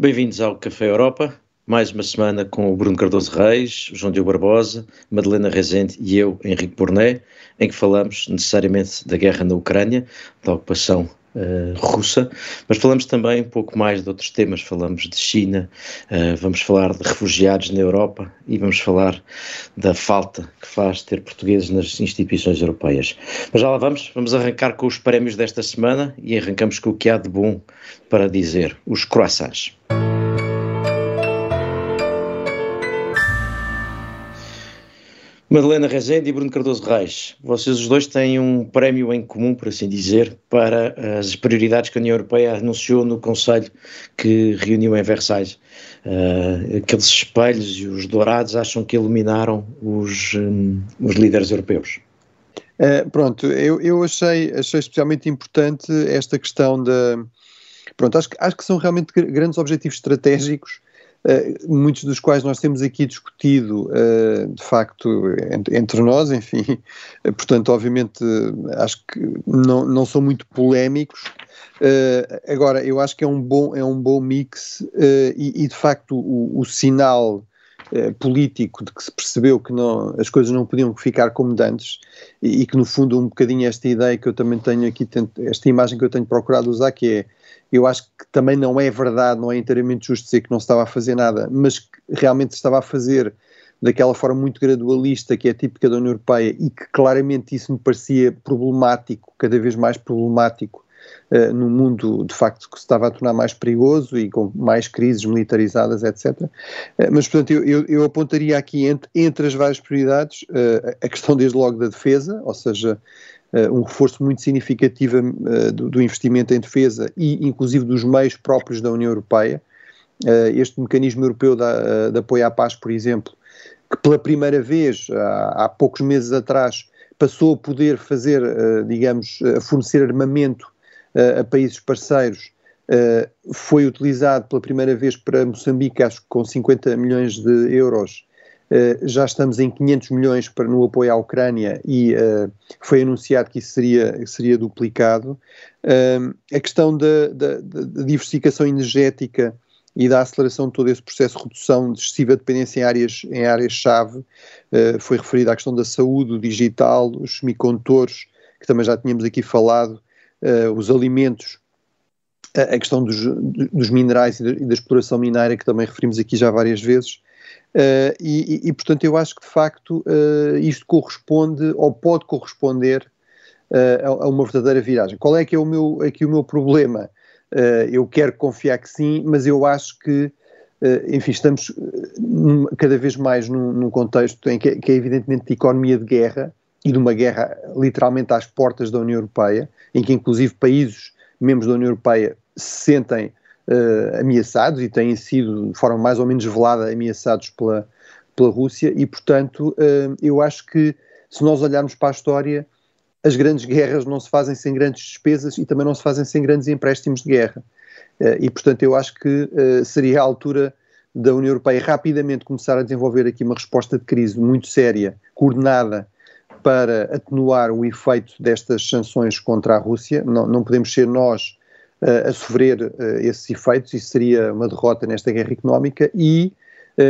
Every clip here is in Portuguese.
Bem-vindos ao Café Europa, mais uma semana com o Bruno Cardoso Reis, João Diogo Barbosa, Madalena Rezende e eu, Henrique Porné, em que falamos necessariamente da guerra na Ucrânia, da ocupação Uh, russa, mas falamos também um pouco mais de outros temas. Falamos de China, uh, vamos falar de refugiados na Europa e vamos falar da falta que faz ter portugueses nas instituições europeias. Mas já lá vamos, vamos arrancar com os prémios desta semana e arrancamos com o que há de bom para dizer: os croissants. Madalena Rezende e Bruno Cardoso Reis, vocês os dois têm um prémio em comum, por assim dizer, para as prioridades que a União Europeia anunciou no Conselho que reuniu em Versailles. Uh, aqueles espelhos e os dourados acham que iluminaram os, um, os líderes europeus. Uh, pronto, eu, eu achei, achei especialmente importante esta questão da. Pronto, acho, acho que são realmente grandes objetivos estratégicos eh, muitos dos quais nós temos aqui discutido, uh, de facto, entre, entre, nós, enfim, uh, portanto, obviamente, acho que não, não são muito polémicos. agora, eu acho que é um bom, é um bom mix e, e, de facto, o, o sinal político de que se percebeu que não, as coisas não podiam ficar como dantes e, e, que no fundo um bocadinho esta ideia que eu também tenho aqui, esta imagem que eu tenho procurado usar que é eu acho que também não é verdade, não é inteiramente justo dizer que não se estava a fazer nada, mas que realmente se estava a fazer daquela forma muito gradualista que é típica da União Europeia e que claramente isso me parecia problemático, cada vez mais problemático, uh, no mundo de facto que se estava a tornar mais perigoso e com mais crises militarizadas, etc. Uh, eh, mas, portanto, eu, eu, eu, apontaria aqui entre, entre as várias prioridades uh, a questão desde logo da defesa, ou seja, um reforço muito significativo do, do, investimento em defesa e, inclusive, dos meios próprios da União Europeia. Este mecanismo europeu de, de, apoio à paz, por exemplo, que pela primeira vez, há, há poucos meses atrás, passou a poder fazer, digamos, a fornecer armamento a países parceiros, foi utilizado pela primeira vez para Moçambique, acho que com 50 milhões de euros, Uh, já estamos em 500 milhões para, no apoio à Ucrânia e uh, foi anunciado que isso seria, seria duplicado. Uh, a questão da, da, da, diversificação energética e da aceleração de todo esse processo de redução de excessiva dependência em áreas em áreas-chave foi referida à questão da saúde, o digital, os semicondutores, que também já tínhamos aqui falado, os alimentos, a, questão dos, dos minerais e da, e da exploração mineira, que também referimos aqui já várias vezes. Uh, e, e, portanto, eu acho que de facto uh, isto corresponde ou pode corresponder uh, a, a, uma verdadeira viragem. Qual é que é o meu, aqui o meu problema? eu quero confiar que sim, mas eu acho que, enfim, estamos cada vez mais num, num contexto em que, que, é evidentemente de economia de guerra e de uma guerra literalmente às portas da União Europeia, em que inclusive países membros da União Europeia se sentem uh, ameaçados e têm sido, de forma mais ou menos velada, ameaçados pela, pela Rússia, e portanto uh, eu acho que se nós olharmos para a história, as grandes guerras não se fazem sem grandes despesas e também não se fazem sem grandes empréstimos de guerra. Uh, e portanto eu acho que seria a altura da União Europeia rapidamente começar a desenvolver aqui uma resposta de crise muito séria, coordenada, para atenuar o efeito destas sanções contra a Rússia. Não, não podemos ser nós a sofrer esses efeitos, isso seria uma derrota nesta guerra económica e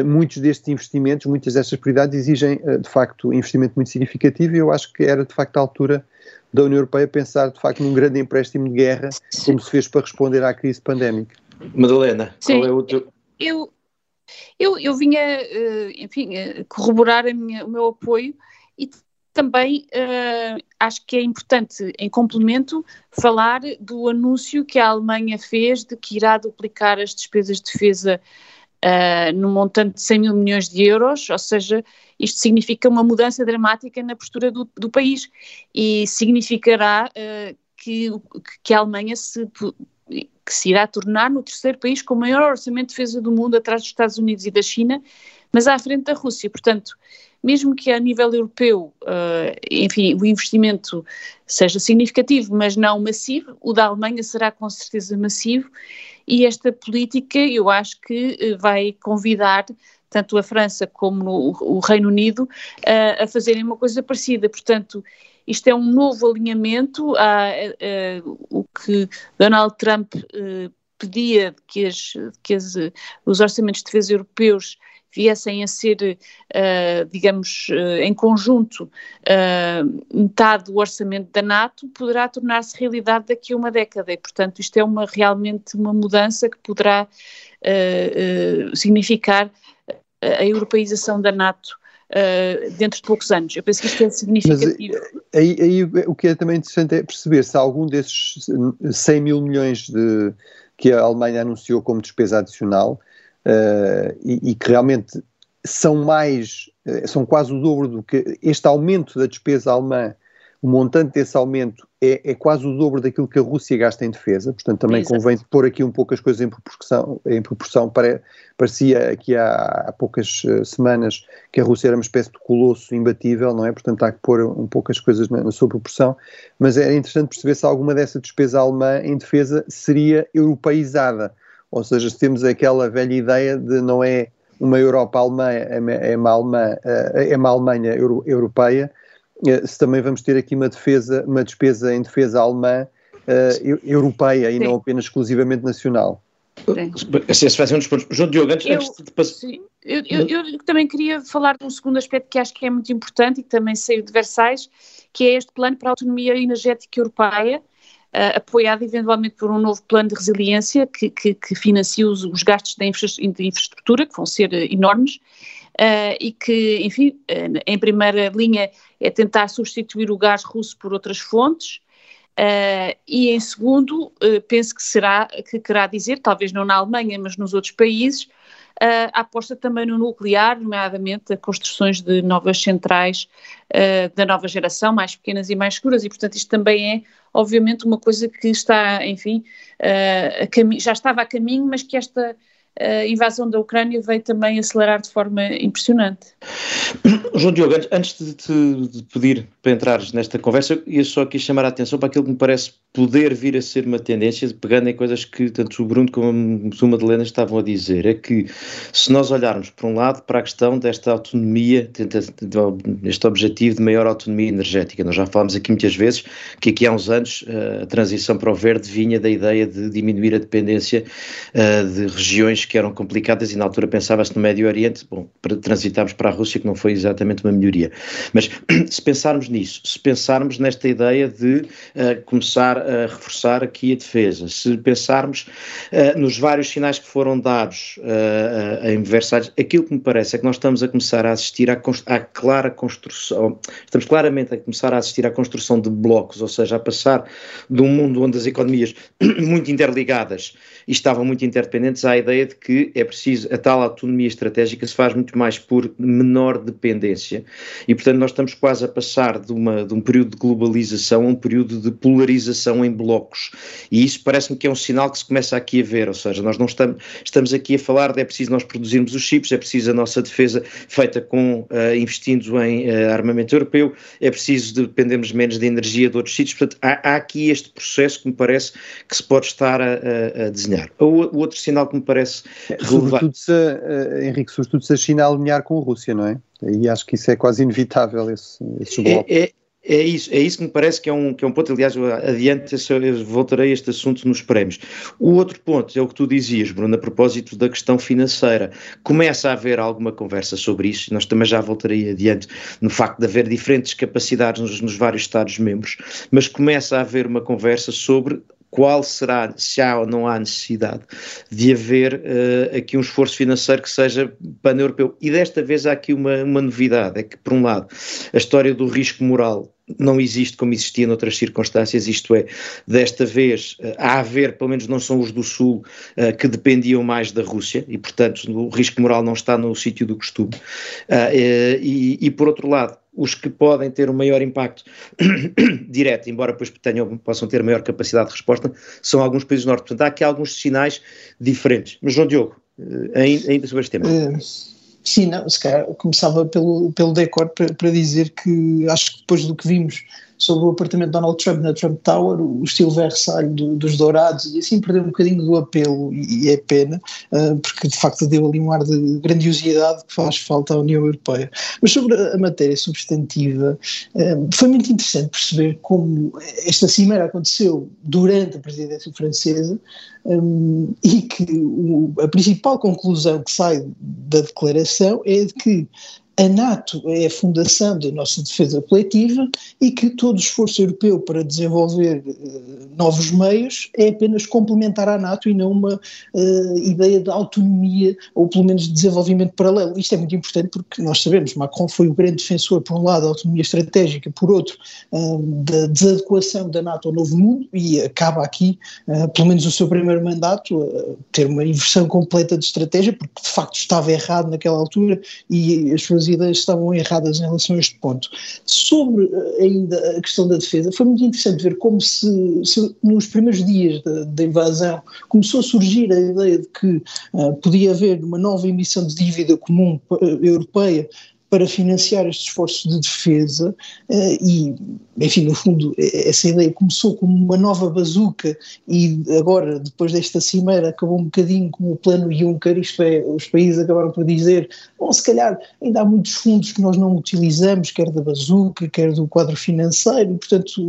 muitos destes investimentos, muitas destas prioridades exigem de facto investimento muito significativo e eu acho que era de facto a altura da União Europeia pensar de facto num grande empréstimo de guerra, como se fez para responder à crise pandémica. Madalena, Sim, qual é o teu... Eu, eu, eu vinha, enfim, corroborar minha, o meu apoio e também uh, acho que é importante, em complemento, falar do anúncio que a Alemanha fez de que irá duplicar as despesas de defesa uh, no montante de 100 mil milhões de euros, ou seja, isto significa uma mudança dramática na postura do, do país. E significará uh, que, que a Alemanha se que se irá tornar no terceiro país com o maior orçamento de defesa do mundo, atrás dos Estados Unidos e da China, mas à frente da Rússia. Portanto, mesmo que a nível europeu, uh, enfim, o investimento seja significativo, mas não massivo, o da Alemanha será com certeza massivo e esta política eu acho que uh, vai convidar tanto a França como o Reino Unido uh, a fazerem uma coisa parecida. Portanto, isto é um novo alinhamento a, o que Donald Trump pedia que, as, que as, os orçamentos de defesa europeus viessem a ser, uh, digamos, uh, em conjunto, uh, metade do orçamento da NATO, poderá tornar-se realidade daqui a uma década. E, portanto, isto é uma, realmente uma mudança que poderá significar a europeização da NATO. Uh, dentro de poucos anos. Eu penso que isto é significativo. Mas, aí, aí, o que é também interessante é perceber se algum desses 100 mil milhões de, que a Alemanha anunciou como despesa adicional uh, e, e, que realmente são mais, eh, são quase o dobro do que este aumento da despesa alemã, o montante desse aumento é, é, quase o dobro daquilo que a Rússia gasta em defesa, portanto também Exato. convém pôr aqui um pouco as coisas em proporção, em proporção para, parecia aqui há, há, poucas eh, semanas que a Rússia era uma espécie de colosso imbatível, não é? Portanto há que pôr um pouco as coisas na, na sua proporção, mas era interessante perceber se alguma dessa despesa alemã em defesa seria europeizada, ou seja, se temos aquela velha ideia de não é uma Europa alemã, é uma, Alemã, é uma Alemanha euro, europeia, eh, se também vamos ter aqui uma defesa, uma despesa em defesa alemã uh, europeia e Sim. não apenas exclusivamente nacional. Esse vai ser um dos pontos. João Diogo, antes, eu, antes de passar. Eu, eu, eu, também queria falar de um segundo aspecto que acho que é muito importante e que também saiu de Versailles, que é este plano para a autonomia energética europeia, uh, apoiado eventualmente por um novo plano de resiliência que, que, que financia os, os gastos de, infra, de, infraestrutura, que vão ser uh, enormes, uh, e que, enfim, em primeira linha é tentar substituir o gás russo por outras fontes, Uh, e em segundo, uh, penso que será, que querá dizer, talvez não na Alemanha, mas nos outros países, uh, a aposta também no nuclear, nomeadamente a construções de novas centrais da nova geração, mais pequenas e mais seguras, e portanto isto também é, obviamente, uma coisa que está, enfim, já estava a caminho, mas que esta a invasão da Ucrânia veio também acelerar de forma impressionante. João Diogo, antes de te pedir para entrares nesta conversa, ia só aqui chamar a atenção para aquilo que me parece poder vir a ser uma tendência, pegando em coisas que tanto o Bruno como a Madalena estavam a dizer, é que se nós olharmos, por um lado, para a questão desta autonomia, este objetivo de maior autonomia energética, nós já falámos aqui muitas vezes que aqui há uns anos eh, a transição para o verde vinha da ideia de diminuir a dependência eh, de regiões que eram complicadas e na altura pensava-se no Médio Oriente, bom, para transitarmos para a Rússia, que não foi exatamente uma melhoria. Mas se pensarmos nisso, se pensarmos nesta ideia de uh, começar a reforçar aqui a defesa, se pensarmos uh, nos vários sinais que foram dados uh, em Versalhes, aquilo que me parece é que nós estamos a começar a assistir à, à clara construção, estamos claramente a começar a assistir à construção de blocos, ou seja, a passar de um mundo onde as economias muito interligadas e estavam muito interdependentes à ideia de que é preciso, a tal autonomia estratégica se faz muito mais por menor dependência. E, portanto, nós estamos quase a passar de, uma, de um período de globalização a um período de polarização em blocos. E isso parece-me que é um sinal que se começa aqui a ver, ou seja, nós não estamos, estamos aqui a falar de é preciso nós produzirmos os chips, é preciso a nossa defesa feita com, uh, investindo em uh, armamento europeu, é preciso dependermos menos de energia de outros sítios, portanto, há, há, aqui este processo que me parece que se pode estar a, a, a desenhar. O, o outro sinal que me parece Sobretudo se, uh, Henrique, sobretudo se a China alinhar com a Rússia, não é? E acho que isso é quase inevitável, esse, esse bloco. É, é, é, isso, é isso que me parece que é um, que é um ponto, aliás, adiante eu voltarei a este assunto nos prémios. O outro ponto é o que tu dizias, Bruno, a propósito da questão financeira. Começa a haver alguma conversa sobre isso, e nós também já voltarei adiante no facto de haver diferentes capacidades nos, nos vários Estados-membros, mas começa a haver uma conversa sobre qual será, se há ou não há necessidade de haver uh, aqui um esforço financeiro que seja pan-europeu. E desta vez há aqui uma, uma novidade, é que, por um lado, a história do risco moral não existe como existia noutras circunstâncias, isto é, desta vez uh, a haver, pelo menos não são os do Sul, uh, que dependiam mais da Rússia e, portanto, o risco moral não está no sítio do costume. Uh, e, e, por outro lado, os que podem ter um maior impacto direto, embora depois tenham, possam ter maior capacidade de resposta, são alguns países do norte. Portanto, há aqui alguns sinais diferentes. Mas, João Diogo, eh, ainda, sobre este tema. Uh, sim, não, se calhar começava pelo, pelo decor para, para dizer que acho que depois do que vimos sobre o apartamento de Donald Trump na Trump Tower, o estilo Versailles do, dos Dourados, e assim perdeu um bocadinho do apelo, e, e é pena, uh, porque de facto deu ali um ar de grandiosidade que faz falta à União Europeia. Mas sobre a matéria substantiva, uh, foi muito interessante perceber como esta cimeira aconteceu durante a presidência francesa um, e que o, a principal conclusão que sai da declaração é de que a NATO é a fundação da nossa defesa coletiva e que todo esforço europeu para desenvolver uh, novos meios é apenas complementar à NATO e não uma uh, ideia de autonomia ou pelo menos de desenvolvimento paralelo. Isto é muito importante porque nós sabemos, Macron foi o grande defensor, por um lado, da autonomia estratégica, por outro, uh, da desadequação da NATO ao novo mundo e acaba aqui, pelo menos o seu primeiro mandato, ter uma inversão completa de estratégia, porque de facto estava errado naquela altura e as suas ideias estavam erradas em relação a este ponto. Sobre eh, ainda a questão da defesa, foi muito interessante ver como se, se nos primeiros dias da, da, invasão começou a surgir a ideia de que uh, podia haver uma nova emissão de dívida comum uh, europeia para financiar este esforço de defesa uh, e, enfim, no fundo, essa ideia começou como uma nova bazuca e agora, depois desta cimeira, acabou um bocadinho como o plano Juncker, isto é, os países acabaram por dizer, bom, se calhar ainda há muitos fundos que nós não utilizamos, quer da bazuca, quer do quadro financeiro, portanto,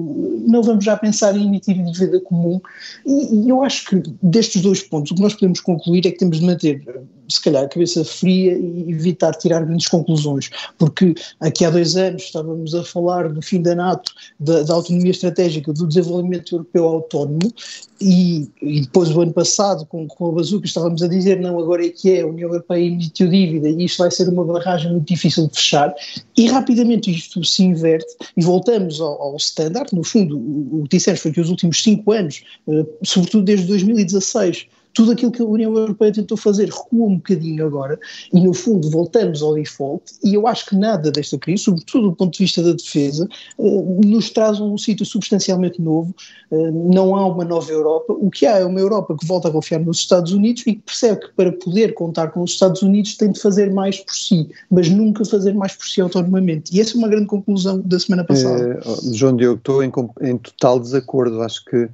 não vamos já pensar em emitir dívida comum. E, e eu acho que destes dois pontos, o que nós podemos concluir é que temos de manter, se calhar, a cabeça fria e evitar tirar grandes conclusões porque aqui há dois anos estávamos a falar do fim da NATO, da, da autonomia estratégica, do desenvolvimento europeu autónomo, e, e, depois do ano passado, com, com a bazuca, estávamos a dizer não, agora é que é, a União Europeia emitiu dívida e isto vai ser uma barragem muito difícil de fechar, e rapidamente isto se inverte e voltamos ao, ao standard, no fundo o, o que dissemos foi que os últimos cinco anos, uh, sobretudo desde 2016, tudo aquilo que a União Europeia tentou fazer recua um bocadinho agora e, no fundo, voltamos ao default. E eu acho que nada desta crise, sobretudo do ponto de vista da defesa, eh, nos traz um sítio substancialmente novo. Eh, não há uma nova Europa. O que há é uma Europa que volta a confiar nos Estados Unidos e que percebe que para poder contar com os Estados Unidos tem de fazer mais por si, mas nunca fazer mais por si autonomamente. E essa é uma grande conclusão da semana passada. É, João Diogo, estou em, em total desacordo. Acho que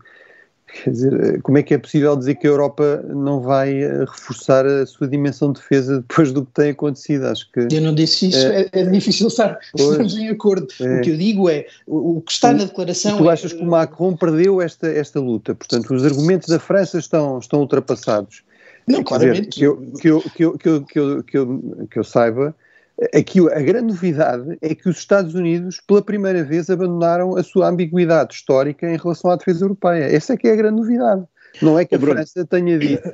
Quer dizer, como é que é possível dizer que a Europa não vai eh, reforçar a sua dimensão de defesa depois do que tem acontecido? Acho que. Eu não disse isso, é, é, é difícil estar estamos em acordo. É, o que eu digo é, o, que está na declaração. Tu achas é, que o Macron perdeu esta, esta luta? Portanto, os argumentos da França estão, estão ultrapassados. Não, claramente. Dizer, que, eu, que, eu, que, eu, que, eu, que, eu, que eu saiba, Aqui a grande novidade é que os Estados Unidos, pela primeira vez, abandonaram a sua ambiguidade histórica em relação à defesa europeia. Essa é que é a grande novidade. Não é que a França tenha dito,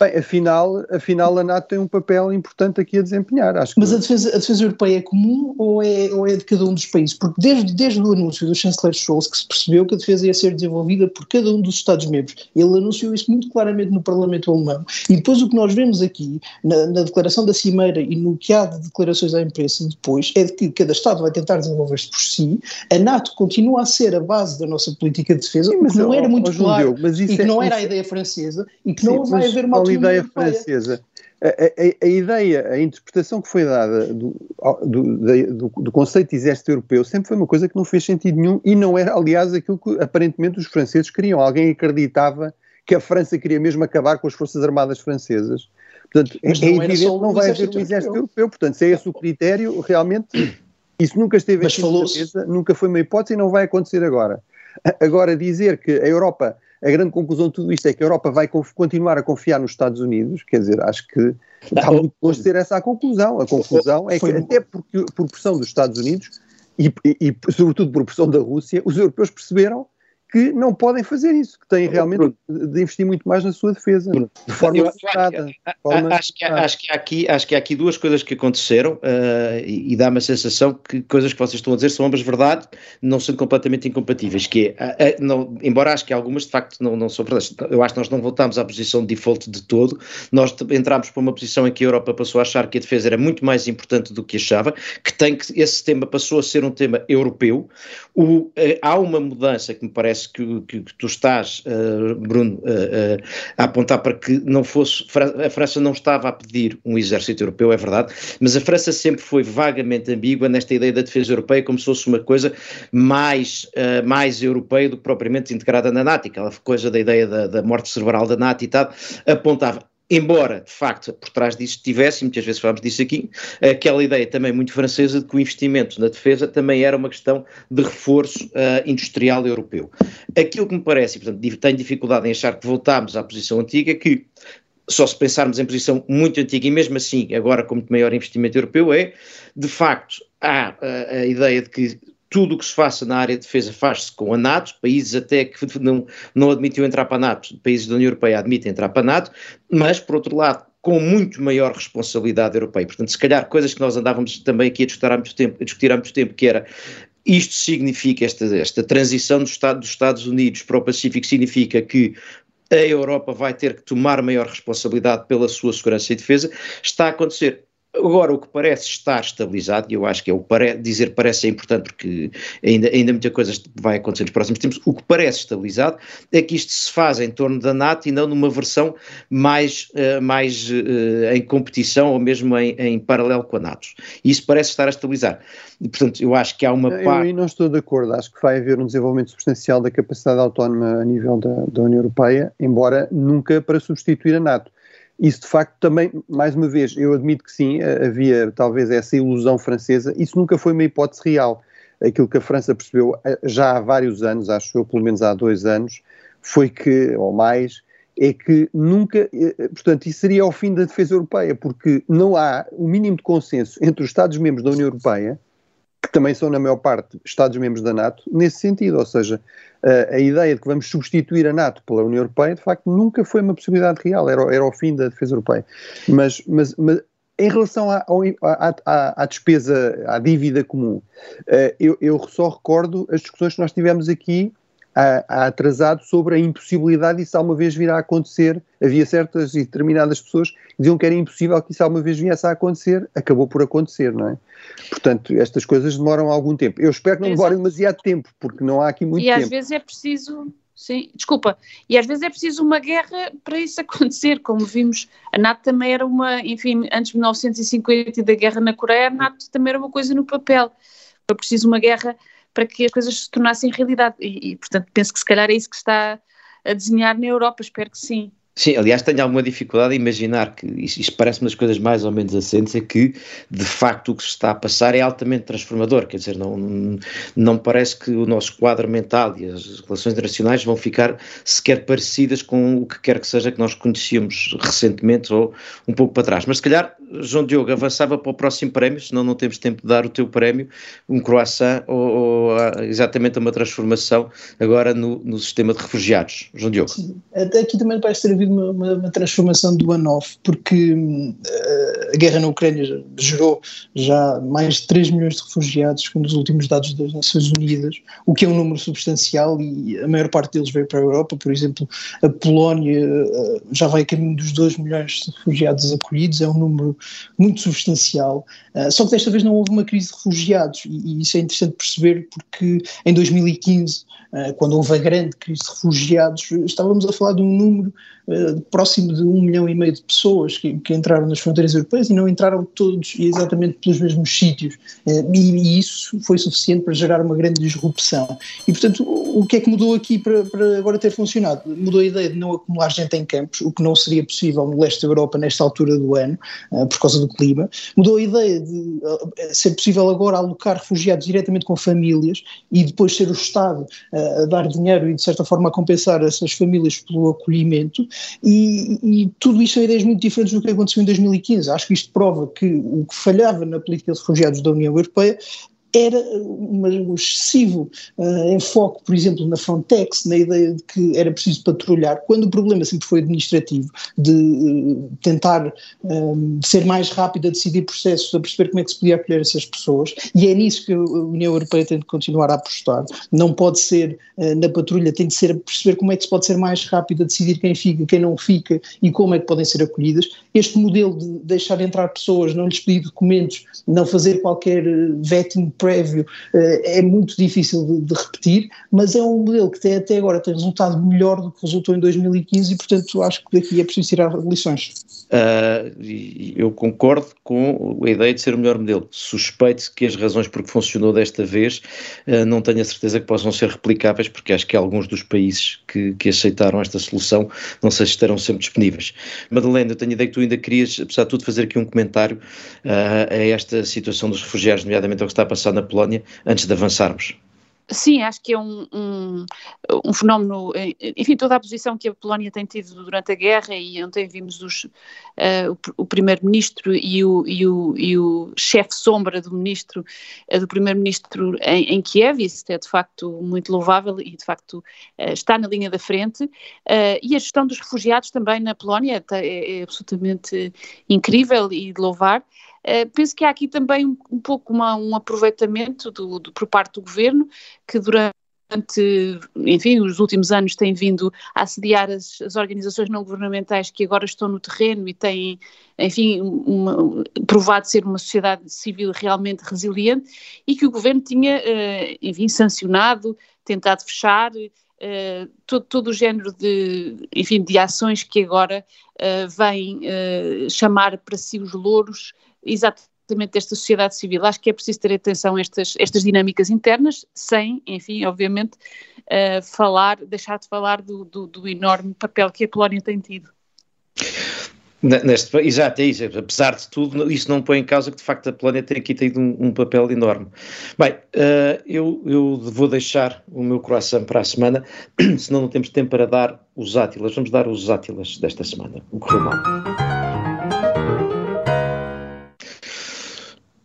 bem, afinal, afinal a NATO tem um papel importante aqui a desempenhar. Acho Mas a defesa, a defesa europeia é comum ou é, ou é de cada um dos países? Porque desde, desde o anúncio do chanceler Scholz que se percebeu que a defesa ia ser desenvolvida por cada um dos Estados-membros. Ele anunciou isso muito claramente no Parlamento Alemão. E depois o que nós vemos aqui, na, na declaração da Cimeira e no que há de declarações à imprensa depois, é de que cada Estado vai tentar desenvolver-se por si. A NATO continua a ser a base da nossa política de defesa, Sim, mas não era muito claro Deus, e que é, não era ideia francesa e que Sim, não vai haver uma autonomia ideia europeia. francesa. A, a, a, ideia, a interpretação que foi dada do, do, do, do, conceito de exército europeu sempre foi uma coisa que não fez sentido nenhum e não era, aliás, aquilo que aparentemente os franceses queriam. Alguém acreditava que a França queria mesmo acabar com as forças armadas francesas. Portanto, é, é evidente que não vai haver um exército europeu. europeu. Portanto, se é esse o critério, realmente isso nunca esteve Mas em certeza, nunca foi uma hipótese e não vai acontecer agora. Agora, dizer que a Europa a grande conclusão de tudo isto é que a Europa vai continuar a confiar nos Estados Unidos, quer dizer, acho que está muito longe de ter essa a conclusão. A conclusão é que, até porque, por pressão dos Estados Unidos e, e, e, sobretudo por pressão da Rússia, os europeus perceberam que não podem fazer isso, que têm realmente de investir muito mais na sua defesa, de forma eu, acho, que, acho, que há aqui, acho que há aqui duas coisas que aconteceram uh, e, e dá-me a sensação que coisas que vocês estão a dizer são ambas verdade, não são completamente incompatíveis, que é, uh, uh, não, embora acho que algumas de facto não, não são verdades, eu acho que nós não voltámos à posição de default de todo, nós entramos para uma posição em que a Europa passou a achar que a defesa era muito mais importante do que achava, que tem que, esse tema passou a ser um tema europeu, o, há uma mudança que me parece que, que, que tu estás, uh, Bruno, uh, a apontar para que não fosse, a França não estava a pedir um exército europeu, é verdade, mas a França sempre foi vagamente ambígua nesta ideia da defesa europeia como se fosse uma coisa mais, mais europeia do que propriamente integrada na NATO, aquela coisa da ideia da, da morte cerebral da NATO e tal, apontava embora de facto por trás disso tivesse, e muitas vezes falamos disso aqui, aquela ideia também muito francesa de que o investimento na defesa também era uma questão de reforço uh, industrial europeu. Aquilo que me parece, e portanto tenho dificuldade em achar que voltámos à posição antiga, é que só se pensarmos em posição muito antiga e mesmo assim agora com muito maior investimento europeu é, de facto, há a, eh, a ideia de que tudo o que se faça na área de defesa faz-se com a NATO, países até que não, não entrar para a NATO, países da União Europeia admitem entrar para a NATO, mas, por outro lado, com muito maior responsabilidade europeia. Portanto, se calhar coisas que nós andávamos também aqui a discutir há muito tempo, a discutir há muito tempo que era isto significa, esta, esta transição do Estado, dos Estados Unidos para o Pacífico significa que a Europa vai ter que tomar maior responsabilidade pela sua segurança e defesa, está a acontecer Agora, o que parece estar estabilizado, e eu acho que é o pare, dizer parece é importante porque ainda, ainda muita coisa vai acontecer nos próximos tempos, o que parece estabilizado é que isto se faz em torno da NATO e não numa versão mais, uh, mais uh, em competição ou mesmo em, em, paralelo com a NATO. Isso parece estar a estabilizar. E, portanto, eu acho que há uma parte... Eu aí não estou de acordo, acho que vai haver um desenvolvimento substancial da capacidade autónoma a nível da, da União Europeia, embora nunca para substituir a NATO. Isso de facto também, mais uma vez, eu admito que sim, eh, havia talvez essa ilusão francesa, isso nunca foi uma hipótese real. Aquilo que a França percebeu eh, já há vários anos, acho eu, pelo menos há dois anos, foi que, ou mais, é que nunca, eh, portanto, isso seria o fim da defesa europeia, porque não há o mínimo de consenso entre os Estados-membros da União Europeia que também são, na maior parte, Estados-membros da NATO, nesse sentido. Ou seja, a, a ideia de que vamos substituir a NATO pela União Europeia, de facto, nunca foi uma possibilidade real, era, era o fim da defesa europeia. Mas, mas, mas em relação à, à, à, despesa, à dívida comum, eu, eu só recordo as discussões que nós tivemos aqui há, atrasado sobre a impossibilidade disso alguma vez vir a acontecer. Havia certas e determinadas pessoas que diziam que era impossível que isso alguma vez viesse a acontecer, acabou por acontecer, não é? Portanto, estas coisas demoram algum tempo. Eu espero que não demorem demasiado tempo, porque não há aqui muito e tempo. E às vezes é preciso Sim, desculpa. E às vezes é preciso uma guerra para isso acontecer, como vimos, a NATO também era uma, enfim, antes de 1950 e da guerra na Coreia, a NATO também era uma coisa no papel. Foi preciso uma guerra para que as coisas se tornassem realidade. E, e, portanto, penso que se calhar é isso que está a desenhar na Europa, espero que sim. Sim, aliás, tenho alguma dificuldade em imaginar que isto, isto parece uma das coisas mais ou menos assentes, é que de facto o que se está a passar é altamente transformador, quer dizer, não, não parece que o nosso quadro mental e as relações internacionais vão ficar sequer parecidas com o que quer que seja que nós conhecíamos recentemente ou um pouco para trás. Mas se calhar, João Diogo, avançava para o próximo prémio, senão não temos tempo de dar o teu prémio, um croissant ou, ou exatamente uma transformação agora no, no sistema de refugiados. João Diogo. Sim, até aqui também parece ter havido uma, uma, uma transformação do one-off, porque uh, a guerra na Ucrânia gerou já mais de 3 milhões de refugiados, segundo os últimos dados das Nações Unidas, o que é um número substancial e a maior parte deles veio para a Europa, por exemplo, a Polónia uh, já vai a caminho dos 2 milhões de refugiados acolhidos, é um número muito substancial, uh, só que desta vez não houve uma crise de refugiados e, e isso é interessante perceber porque em 2015 eh, quando houve a grande crise de refugiados, estávamos a falar de um número uh, próximo de um milhão e meio de pessoas que, que, entraram nas fronteiras europeias e não entraram todos exatamente pelos mesmos sítios. Uh, e, e, isso foi suficiente para gerar uma grande disrupção. E, portanto, o, que é que mudou aqui para, para, agora ter funcionado? Mudou a ideia de não acumular gente em campos, o que não seria possível no leste da Europa nesta altura do ano, por causa do clima. Mudou a ideia de ser possível agora alocar refugiados diretamente com famílias e depois ser o Estado a dar dinheiro e, de certa forma, a compensar essas famílias pelo acolhimento, e, e, tudo isto são ideias muito diferentes do que aconteceu em 2015. Acho que isto prova que o que falhava na política de refugiados da União Europeia era um excessivo uh, enfoque, por exemplo, na Frontex, na ideia de que era preciso patrulhar, quando o problema sempre foi administrativo, de uh, tentar ser mais rápido a decidir processos, a perceber como é que se podia acolher essas pessoas, e é nisso que a União Europeia tem de continuar a apostar. Não pode ser uh, na patrulha, tem de ser a perceber como é que se pode ser mais rápido a decidir quem fica, quem não fica e como é que podem ser acolhidas. Este modelo de deixar entrar pessoas, não lhes pedir documentos, não fazer qualquer vetting prévio é muito difícil de, de, repetir, mas é um modelo que até, até agora tem resultado melhor do que resultou em 2015 e, portanto, acho que daqui é preciso tirar lições. Uh, eu concordo com a ideia de ser o melhor modelo. Suspeito que as razões por que funcionou desta vez uh, não tenho a certeza que possam ser replicáveis, porque acho que alguns dos países que, que aceitaram esta solução não sei se estarão sempre disponíveis. Madalena, eu tenho a ideia que tu ainda querias, apesar de tudo, fazer aqui um comentário uh, a esta situação dos refugiados, nomeadamente ao que está a passar na Polónia, antes de avançarmos. Sim, acho que é um, um, um, fenómeno, enfim, toda a posição que a Polónia tem tido durante a guerra e ontem vimos os, uh, o, o primeiro-ministro e o, e o, e o chefe sombra do ministro, uh, do primeiro-ministro em, em, Kiev, isso é de facto muito louvável e de facto uh, está na linha da frente, e a gestão dos refugiados também na Polónia é, é absolutamente incrível e de louvar, Uh, penso que há aqui também um, um pouco uma, um aproveitamento do, do, por parte do governo, que durante enfim, os últimos anos tem vindo a assediar as, as, organizações não governamentais que agora estão no terreno e têm, enfim, uma, provado ser uma sociedade civil realmente resiliente e que o governo tinha, uh, enfim, sancionado, tentado fechar, Uh, todo, todo, o género de, enfim, de ações que agora vêm chamar para si os louros exatamente desta sociedade civil. Acho que é preciso ter atenção a estas, estas dinâmicas internas, sem, enfim, obviamente, uh, falar, deixar de falar do, do, do, enorme papel que a Polónia tem tido. Neste, exato, é isso. Apesar de tudo, isso não põe em causa que de facto a Polónia tem aqui tido um, um papel enorme. Bem, uh, eu, eu, vou deixar o meu coração para a semana, senão não temos tempo para dar os átilas. Vamos dar os átilas desta semana, o correu mal.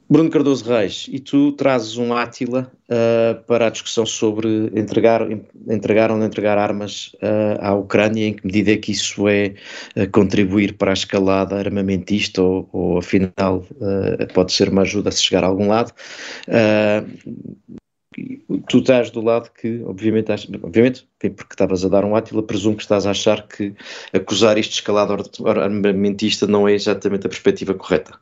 Bruno Cardoso Reis, e tu trazes um Átila uh, para a discussão sobre entregar, entregar ou não entregar armas uh, à Ucrânia, em que medida é que isso é uh, contribuir para a escalada armamentista ou, ou afinal pode ser uma ajuda a se chegar a algum lado. tu estás do lado que, obviamente, obviamente porque estavas a dar um Átila, presumo que estás a achar que acusar isto de escalada armamentista não é exatamente a perspectiva correta.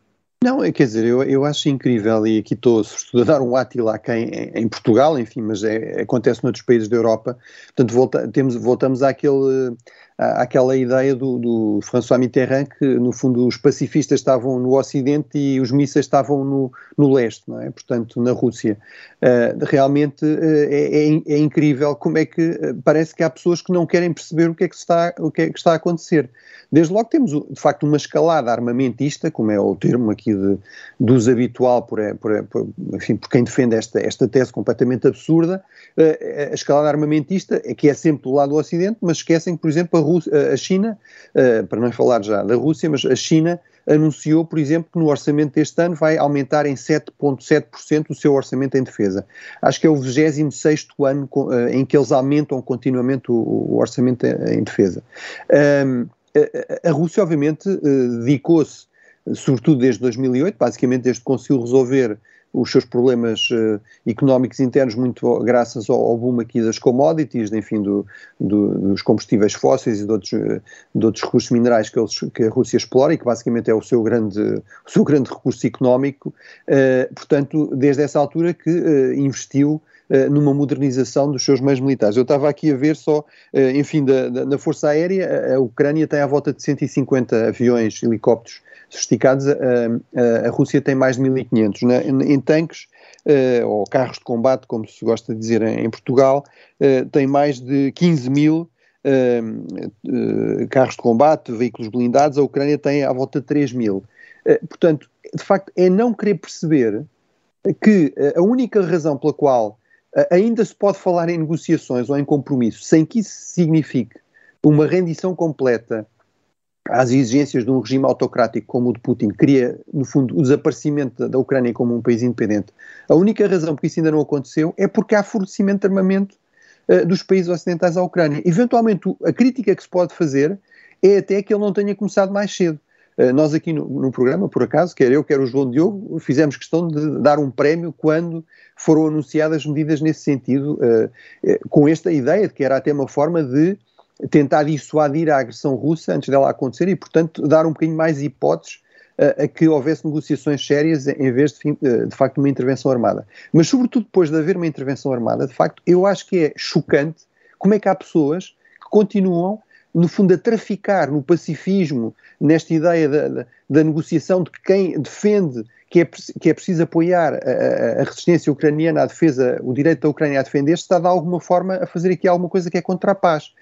Não, é, quer dizer, eu, eu acho incrível, e aqui estou a dar um átila aqui em, em Portugal, enfim, mas é, acontece noutros países da Europa, portanto volta, temos, voltamos àquele aquela ideia do, do François Mitterrand que, no fundo, os pacifistas estavam no Ocidente e os mísseis estavam no, no leste, não é? Portanto, na Rússia. Uh, realmente uh, é, é, é, incrível como é que uh, parece que há pessoas que não querem perceber o que é que está, o que é que está a acontecer. Desde logo temos, de facto, uma escalada armamentista, como é o termo aqui de, de uso habitual por, por, por, enfim, por quem defende esta, esta tese completamente absurda, a escalada armamentista é que é sempre do lado do Ocidente, mas esquecem, por exemplo, a Rússia, a China, uh, para não falar já da Rússia, mas a China anunciou, por exemplo, que no orçamento deste ano vai aumentar em 7,7% o seu orçamento em defesa. Acho que é o 26 ano uh, em que eles aumentam continuamente o, orçamento em, defesa. A, Rússia, obviamente, dedicou-se, sobretudo desde 2008, basicamente desde que conseguiu resolver os seus problemas uh, económicos internos, muito graças ao, ao, boom aqui das commodities, enfim, do, do, dos combustíveis fósseis e de outros, uh, de outros recursos minerais que, eles, que, a Rússia explora e que basicamente é o seu grande, o seu grande recurso económico. Uh, portanto, desde essa altura que investiu numa modernização dos seus meios militares. Eu estava aqui a ver só, enfim, da, da, na Força Aérea, a Ucrânia tem à volta de 150 aviões, helicópteros sofisticados, a, a, a Rússia tem mais de 1500. Né? Em, em tanques, uh, ou carros de combate, como se gosta de dizer em, em Portugal, uh, tem mais de 15 mil uh, carros de combate, veículos blindados, a Ucrânia tem à volta de 3 mil. portanto, de facto, é não querer perceber que a única razão pela qual ainda se pode falar em negociações ou em compromisso sem que isso signifique uma rendição completa às exigências de um regime autocrático como o de Putin, queria, no fundo, o desaparecimento da Ucrânia como um país independente. A única razão por que isso ainda não aconteceu é porque há fornecimento de armamento uh, dos países ocidentais à Ucrânia. Eventualmente, a crítica que se pode fazer é até que ele não tenha começado mais cedo. Uh, nós aqui no, no, programa, por acaso, quer eu, quer o João Diogo, fizemos questão de dar um prémio quando foram anunciadas medidas nesse sentido, uh, com esta ideia de que era até uma forma de tentar dissuadir a agressão russa antes dela acontecer e, portanto, dar um bocadinho mais hipóteses a, a que houvesse negociações sérias em vez de, de facto, uma intervenção armada. Mas, sobretudo, depois de haver uma intervenção armada, de facto, eu acho que é chocante como é que há pessoas que continuam no fundo, a traficar no pacifismo, nesta ideia da, da, da negociação de que quem defende que é, que é preciso apoiar a, a, resistência ucraniana, a defesa, o direito da Ucrânia a defender-se, está de alguma forma a fazer aqui alguma coisa que é contra a paz.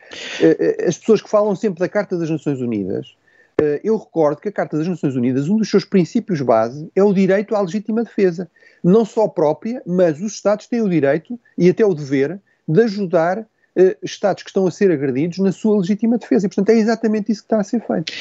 Eh, eh, as pessoas que falam sempre da Carta das Nações Unidas, eh, eu recordo que a Carta das Nações Unidas, um dos seus princípios base é o direito à legítima defesa. Não só própria, mas os Estados têm o direito e até o dever de ajudar Estados que estão a ser agredidos na sua legítima defesa. E, portanto, é exatamente isso que está a ser feito.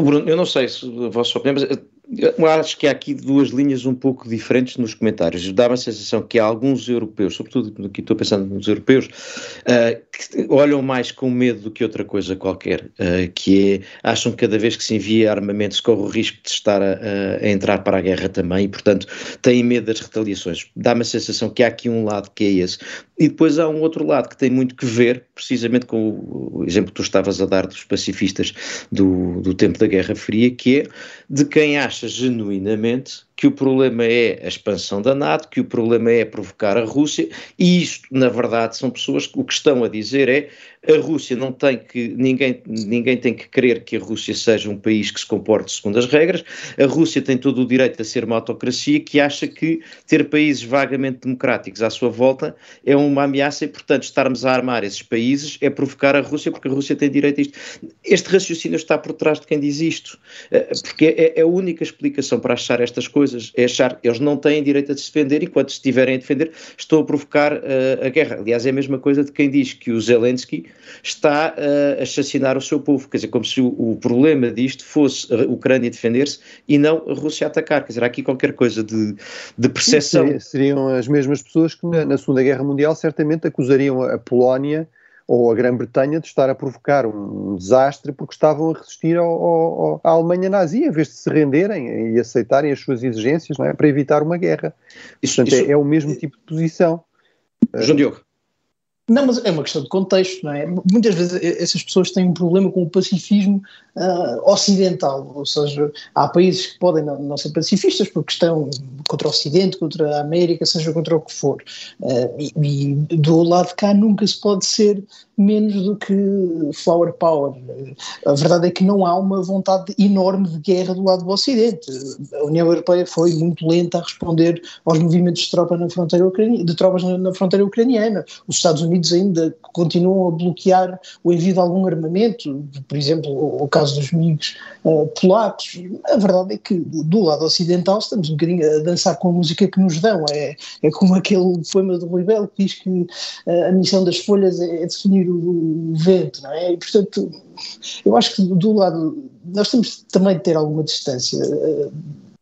Bruno, eu não sei se a vossa opinião, mas eu acho que há aqui duas linhas um pouco diferentes nos comentários. Dá-me a sensação que há alguns europeus, sobretudo aqui estou pensando nos europeus, uh, que olham mais com medo do que outra coisa qualquer, uh, que é, acham que cada vez que se envia armamentos corre o risco de estar a, a, entrar para a guerra também e, portanto, têm medo das retaliações. Dá-me a sensação que há aqui um lado que é esse. E depois há um outro lado que tem muito que ver, precisamente com o, exemplo que tu estavas a dar dos pacifistas do, do tempo da Guerra Fria, que é de quem acha acha genuinamente que o problema é a expansão da NATO, que o problema é provocar a Rússia, e isto, na verdade, são pessoas que o que estão a dizer é a Rússia não tem que, ninguém, ninguém tem que querer que a Rússia seja um país que se comporte segundo as regras, a Rússia tem todo o direito a ser uma autocracia que acha que ter países vagamente democráticos à sua volta é uma ameaça e, portanto, estarmos a armar esses países é provocar a Rússia porque a Rússia tem direito a isto. Este raciocínio está por trás de quem diz isto, eh, porque é, é a única explicação para achar estas coisas, é achar que eles não têm direito a se defender e quando estiverem a defender estão a provocar uh, a guerra. Aliás, é a mesma coisa de quem diz que o Zelensky está uh, a assassinar o seu povo. Quer dizer, como se o, o problema disto fosse a Ucrânia defender-se e não a Rússia atacar. Quer dizer, há aqui qualquer coisa de, de percepção. Seriam as mesmas pessoas que na, na Segunda Guerra Mundial certamente acusariam a Polónia ou a Grã-Bretanha de estar a provocar um desastre porque estavam a resistir ao, ao, à Alemanha nazi, em vez de se renderem e aceitarem as suas exigências não é? para evitar uma guerra. Isso, Portanto, isso, é, é, o mesmo tipo de posição. João Diogo. Não, mas é uma questão de contexto, não é? Muitas vezes essas pessoas têm um problema com o pacifismo uh, ocidental, ou seja, há países que podem não, não, ser pacifistas porque estão contra o Ocidente, contra a América, seja contra o que for. Uh, e, e, do lado de cá nunca se pode ser menos do que flower power. A verdade é que não há uma vontade enorme de guerra do lado do Ocidente. A União Europeia foi muito lenta a responder aos movimentos de, tropa na fronteira de tropas na, na fronteira ucraniana. Os Estados Unidos ainda continuam a bloquear o envio de algum armamento, por exemplo, o, o caso dos amigos uh, polacos. A verdade é que do lado ocidental estamos um bocadinho a dançar com a música que nos dão. É, é como aquele poema do Rui que diz que uh, a missão das folhas é, é definir o, vento, não é? E, portanto, eu acho que do lado. Nós temos também de ter alguma distância. Uh,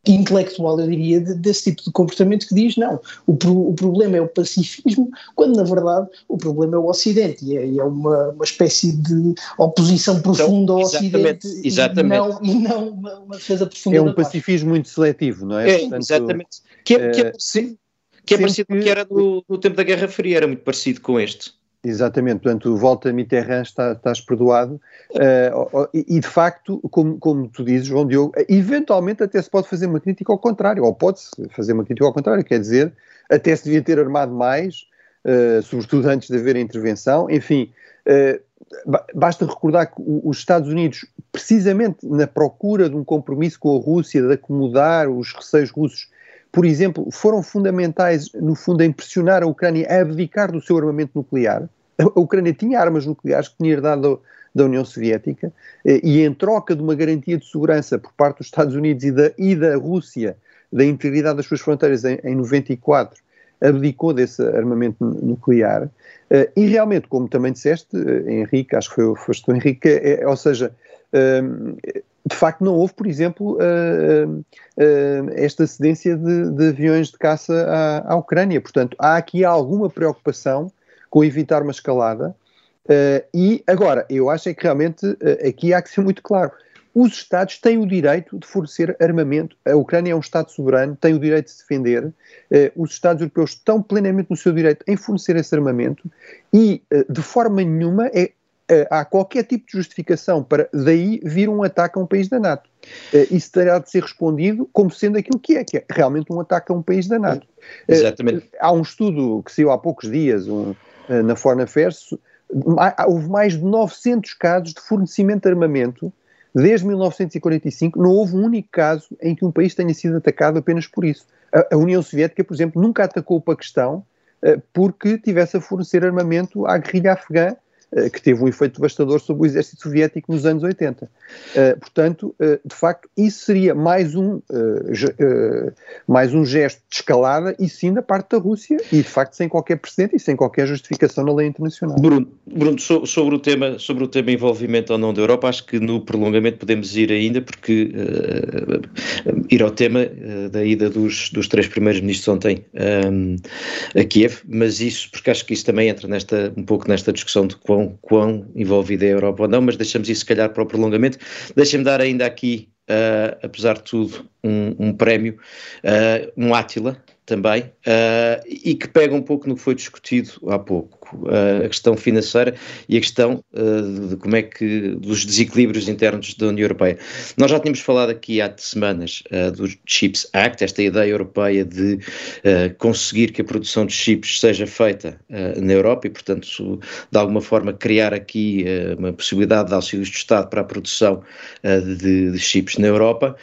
intelectual, eu diria, desse tipo de comportamento que diz não, o, pro, o, problema é o pacifismo, quando na verdade o problema é o Ocidente e é, é uma, uma espécie de oposição então, profunda então, ao Ocidente exatamente. E, não, e não uma, uma defesa profunda É um pacifismo muito seletivo, não é? é Portanto, exatamente. Que é, que é, parecido, que é parecido com o que era no, no tempo da Guerra Fria, era muito parecido com este. Exatamente, portanto, volta Mitterrand, está, estás perdoado, uh, e, e, de facto, como, como tu dizes, João Diogo, eventualmente até se pode fazer uma crítica ao contrário, ou pode-se fazer uma crítica ao contrário, quer dizer, até se devia ter armado mais, uh, sobretudo antes de haver a intervenção, enfim, uh, basta recordar que os Estados Unidos, precisamente na procura de um compromisso com a Rússia, de acomodar os receios russos, por exemplo, foram fundamentais, no fundo, a impressionar a Ucrânia a abdicar do seu armamento nuclear. A Ucrânia tinha armas nucleares que tinha herdado da União Soviética eh, e, em troca de uma garantia de segurança por parte dos Estados Unidos e da, e da Rússia, da integridade das suas fronteiras em, em 94, abdicou desse armamento nuclear. Uh, e realmente, como também disseste, uh, Henrique, acho que foi, foste tu, Henrique, é, ou seja, de facto não houve, por exemplo, uh, uh, esta cedência de, de, aviões de caça à, à, Ucrânia. Portanto, há aqui alguma preocupação com evitar uma escalada. Uh, e agora, eu acho é que realmente aqui há que ser muito claro. Os Estados têm o direito de fornecer armamento. A Ucrânia é um Estado soberano, tem o direito de se defender. os Estados europeus estão plenamente no seu direito em fornecer esse armamento e, de forma nenhuma, é há qualquer tipo de justificação para daí vir um ataque a um país da NATO. isso terá de ser respondido como sendo aquilo que é, que é realmente um ataque a um país da NATO. Exatamente. há um estudo que saiu há poucos dias um, na Foreign Affairs, houve mais de 900 casos de fornecimento de armamento desde 1945, não houve um único caso em que um país tenha sido atacado apenas por isso. A, União Soviética, por exemplo, nunca atacou o Paquistão porque tivesse a fornecer armamento à guerrilha afegã eh, que teve um efeito devastador sobre o exército soviético nos anos 80. Uh, eh, portanto, uh, de facto, isso seria mais um, mais um gesto de escalada e sim da parte da Rússia e, de facto, sem qualquer precedente e sem qualquer justificação na lei internacional. Bruno, Bruno sobre, o tema, sobre o tema envolvimento ou não da Europa, acho que no prolongamento podemos ir ainda, porque ir ao tema da ida dos, dos três primeiros ministros ontem um, a Kiev, mas isso, porque acho que isso também entra nesta, um pouco nesta discussão de quão quão, envolvida é a Europa ou não, mas deixamos isso se calhar para o prolongamento. Deixem-me dar ainda aqui, uh, apesar de tudo, um, um prémio, uh, um Átila também, uh, e que pega um pouco no que foi discutido há pouco uh, a questão financeira e a questão uh, de como é que dos desequilíbrios internos da União Europeia. Nós já tínhamos falado aqui há semanas uh, do Chips Act, esta ideia europeia de conseguir que a produção de chips seja feita na Europa e, portanto, de alguma forma criar aqui uma possibilidade de auxílios de Estado para a produção de, de, chips na Europa.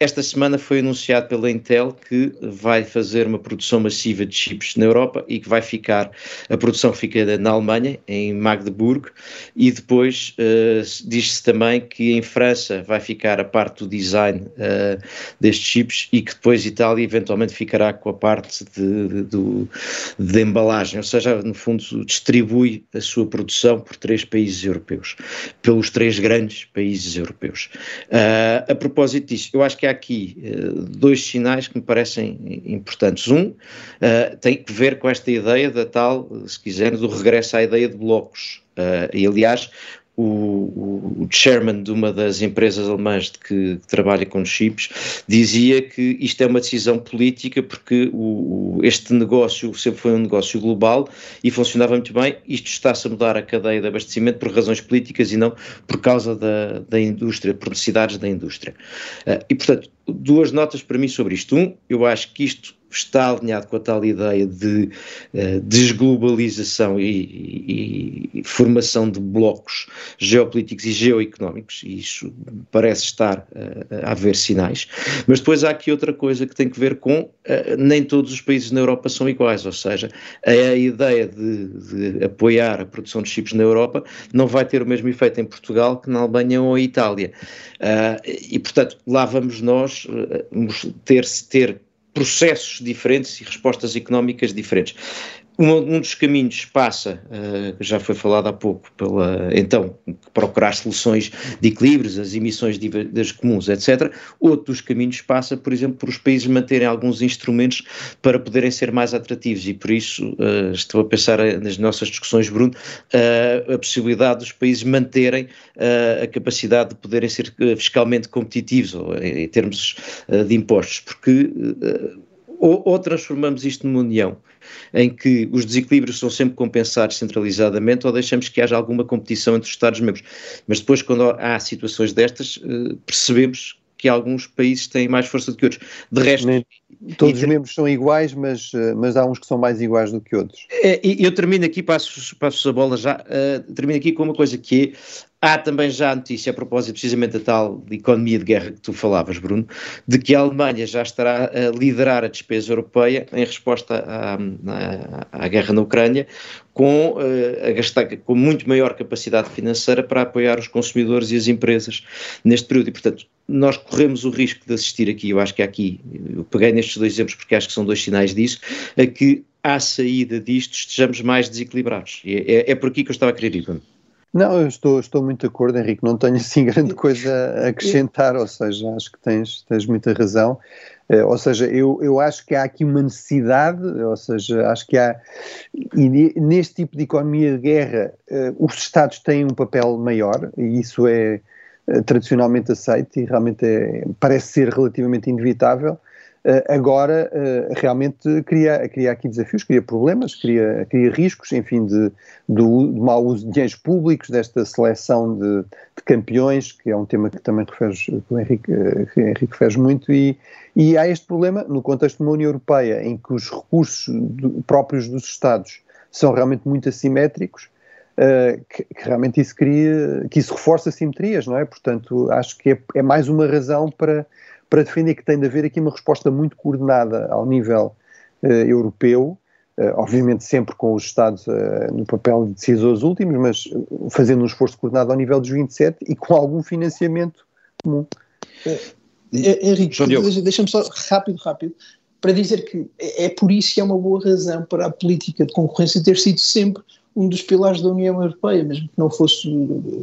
esta semana foi anunciado pela Intel que vai fazer uma produção massiva de chips na Europa e que vai ficar a produção produção fica na Alemanha, em Magdeburg, e depois uh, diz-se também que em França vai ficar a parte do design uh, destes chips e que depois Itália eventualmente ficará com a parte de, de, de, de embalagem, ou seja, no fundo distribui a sua produção por três países europeus, pelos três grandes países europeus. Uh, a propósito disso, eu acho que há aqui dois sinais que me parecem importantes. Um tem que ver com esta ideia da tal, se quisermos, do regresso à ideia de blocos. Uh, e, aliás, o, o, o, chairman de uma das empresas alemãs de que, que, trabalha com chips dizia que isto é uma decisão política porque o, este negócio sempre foi um negócio global e funcionava muito bem. Isto está-se a mudar a cadeia de abastecimento por razões políticas e não por causa da, da indústria, por necessidades da indústria. Uh, e, portanto, duas notas para mim sobre isto. Um, eu acho que isto está alinhado com a tal ideia de uh, desglobalização e, e, e, formação de blocos geopolíticos e geoeconómicos, e isso parece estar uh, a haver sinais. Mas depois há aqui outra coisa que tem que ver com uh, nem todos os países na Europa são iguais, ou seja, a, ideia de, de, apoiar a produção de chips na Europa não vai ter o mesmo efeito em Portugal que na Alemanha ou em Itália. e, portanto, lá vamos nós ter, ter processos diferentes e respostas económicas diferentes. Um, dos caminhos passa, uh, já foi falado há pouco, pela, então, procurar soluções de equilíbrios, as emissões dívidas comuns, etc. Outro dos caminhos passa, por exemplo, por os países manterem alguns instrumentos para poderem ser mais atrativos e por isso uh, estou a pensar nas nossas discussões, Bruno, uh, a possibilidade dos países manterem a capacidade de poderem ser fiscalmente competitivos ou, em termos de impostos, porque ou, ou transformamos isto numa união em que os desequilíbrios são sempre compensados centralizadamente ou deixamos que haja alguma competição entre os Estados-membros. Mas depois, quando há situações destas, eh, percebemos que alguns países têm mais força do que outros. De resto. Nem todos os membros são iguais, mas, eh, mas há uns que são mais iguais do que outros. É, e eu termino aqui, passo, passo a bola já, uh, termino aqui com uma coisa que é Há também já a notícia a propósito precisamente da tal economia de guerra que tu falavas, Bruno, de que a Alemanha já estará a liderar a despesa europeia em resposta à, à, à guerra na Ucrânia, com, uh, a gastar, com muito maior capacidade financeira para apoiar os consumidores e as empresas neste período. E, portanto, nós corremos o risco de assistir aqui, eu acho que aqui, eu peguei nestes dois exemplos porque acho que são dois sinais disso, a que à saída disto estejamos mais desequilibrados. E é, é por aqui que eu estava a querer ir, Bruno. Não, eu estou, estou muito de acordo, Henrique. Não tenho assim grande coisa a acrescentar, ou seja, acho que tens, tens muita razão. Uh, ou seja, eu, eu acho que há aqui uma necessidade, ou seja, acho que há. E neste tipo de economia de guerra, uh, os Estados têm um papel maior, e isso é uh, tradicionalmente aceito e realmente é, parece ser relativamente inevitável. Agora realmente cria, cria aqui desafios, cria problemas, cria, cria riscos, enfim, de, do, de mau uso de dinheiros públicos, desta seleção de, de, campeões, que é um tema que também referes, que o Henrique, que Henrique refere muito, e, e há este problema no contexto de uma União Europeia em que os recursos do, próprios dos Estados são realmente muito assimétricos, uh, que, que, realmente isso cria, que isso reforça simetrias, não é? Portanto, acho que é, é, mais uma razão para, para defender que tem de haver aqui uma resposta muito coordenada ao nível uh, europeu, uh, obviamente sempre com os Estados no papel de decisores últimos, mas fazendo um esforço coordenado ao nível dos 27 e com algum financiamento comum. Henrique, deixa-me só rápido, rápido, para dizer que é por isso que é uma boa razão para a política de concorrência ter sido sempre um dos pilares da União Europeia, mesmo que não fosse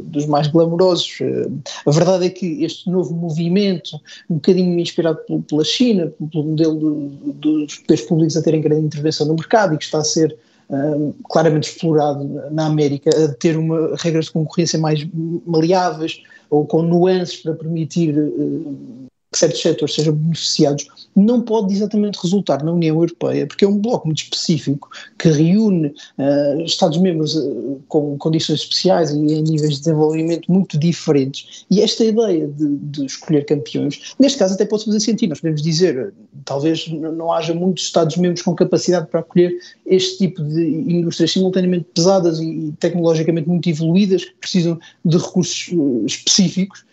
dos mais glamourosos. Eh, a verdade é que este novo movimento, um bocadinho inspirado pela China, pelo modelo dos poderes públicos a terem grande intervenção no mercado e que está a ser um, eh, claramente explorado na América, a ter uma, regras de concorrência mais maleáveis ou com nuances para permitir uh, que certos setores sejam beneficiados, não pode exatamente resultar na União Europeia, porque é um bloco muito específico que reúne uh, Estados-membros uh, com condições especiais e em níveis de desenvolvimento muito diferentes. E esta ideia de, de escolher campeões, neste caso até pode fazer sentido. Nós podemos dizer, talvez não haja muitos Estados-membros com capacidade para acolher este tipo de indústrias simultaneamente pesadas e tecnologicamente muito evoluídas, que precisam de recursos uh, específicos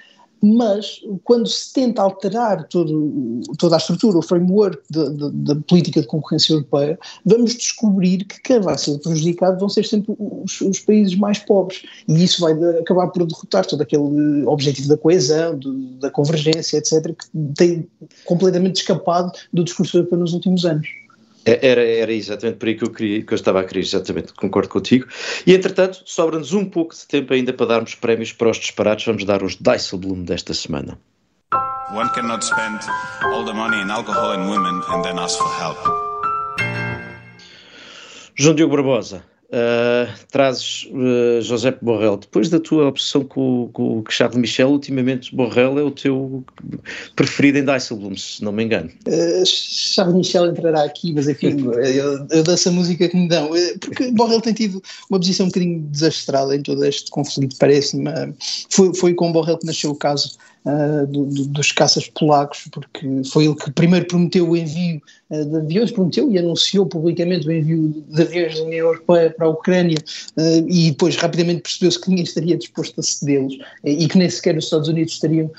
mas quando se tenta alterar todo, toda a estrutura, o framework da política de concorrência europeia, vamos descobrir que quem vai ser prejudicado vão ser sempre os, os países mais pobres e isso vai acabar por derrotar todo aquele objetivo da coesão, do, da convergência, etc., que tem completamente escapado do discurso europeu nos últimos anos. É, era, era exatamente por aí que eu, queria, que eu estava a querer, exatamente, concordo contigo. E entretanto, sobra-nos um pouco de tempo ainda para darmos prémios para os disparados. Vamos dar os Dijsselbloem desta semana. One cannot spend all the money in alcohol and women and then ask for help. João Diogo Barbosa, Uh, trazes uh, José Borrell, depois da tua obsessão com, com, com Charles Michel, ultimamente Borrell é o teu preferido em Dijsselbloem, se não me engano. Uh, Charles Michel entrará aqui, mas enfim, eu, eu dessa música que me dão, porque Borrell tem tido uma posição um bocadinho desastrada em todo este conflito, parece-me. Foi, foi com Borrell que nasceu o caso uh, do, do, dos caças polacos, porque foi ele que primeiro prometeu o envio uh, de aviões, prometeu e anunciou publicamente o envio de aviões da União Europeia para a Ucrânia uh, e depois rapidamente percebeu-se que ninguém estaria disposto a cedê-los e que nem sequer os Estados Unidos estariam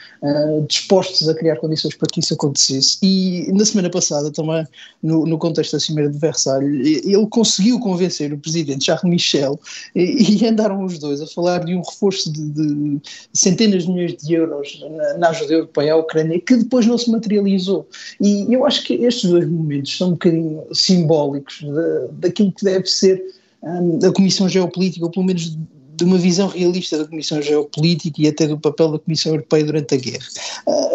dispostos a criar condições para que isso acontecesse. E na semana passada também, no, no contexto da Cimeira de Versalhes, ele conseguiu convencer o presidente Charles Michel e, e andaram os dois a falar de um reforço de, de centenas de milhões de euros na, ajuda europeia à Ucrânia, que depois não se materializou. E eu acho que estes dois momentos são um bocadinho simbólicos de, daquilo que deve ser um, a Comissão Geopolítica, ou pelo menos de uma visão realista da Comissão Geopolítica e até do papel da Comissão Europeia durante a guerra.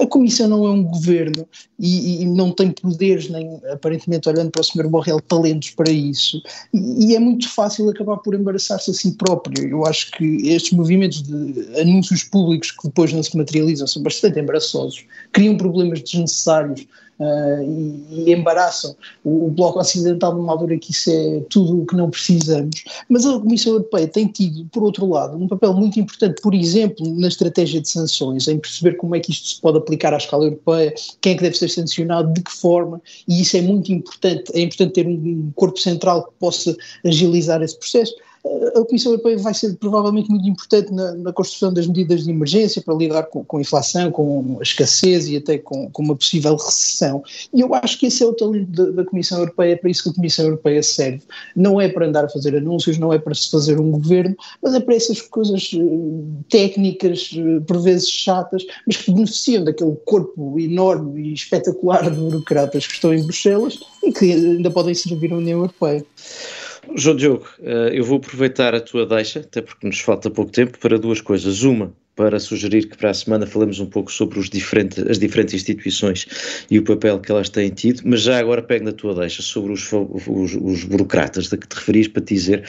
A Comissão não é um governo e, e não tem poderes, nem aparentemente olhando para o Sr. Borrell, talentos para isso, e, e é muito fácil acabar por embaraçar-se a si próprio. Eu acho que estes movimentos de anúncios públicos que depois não se materializam são bastante embaraçosos, criam problemas desnecessários uh, e, e, embaraçam o, o, Bloco Ocidental numa altura que isso é tudo o que não precisamos. Mas a Comissão Europeia tem tido, por outro lado, um papel muito importante, por exemplo, na estratégia de sanções, em perceber como é que isto se pode aplicar à escala europeia, quem é que deve ser sancionado, de que forma, e isso é muito importante. É importante ter um corpo central que possa agilizar esse processo a Comissão Europeia vai ser provavelmente muito importante na, na construção das medidas de emergência para lidar com, com a inflação, com a escassez e até com, com, uma possível recessão. E eu acho que esse é o talento da, da, Comissão Europeia, é para isso que a Comissão Europeia serve. Não é para andar a fazer anúncios, não é para se fazer um governo, mas é para essas coisas uh, técnicas, uh, por vezes chatas, mas que beneficiam daquele corpo enorme e espetacular de burocratas que estão em Bruxelas e que ainda podem servir à União Europeia. João Diogo, eh, eu vou aproveitar a tua deixa, até porque nos falta pouco tempo, para duas coisas. Uma, para sugerir que para a semana falemos um pouco sobre os diferentes, as diferentes instituições e o papel que elas têm tido, mas já agora pego na tua deixa sobre os, os, os burocratas de que te referis para te dizer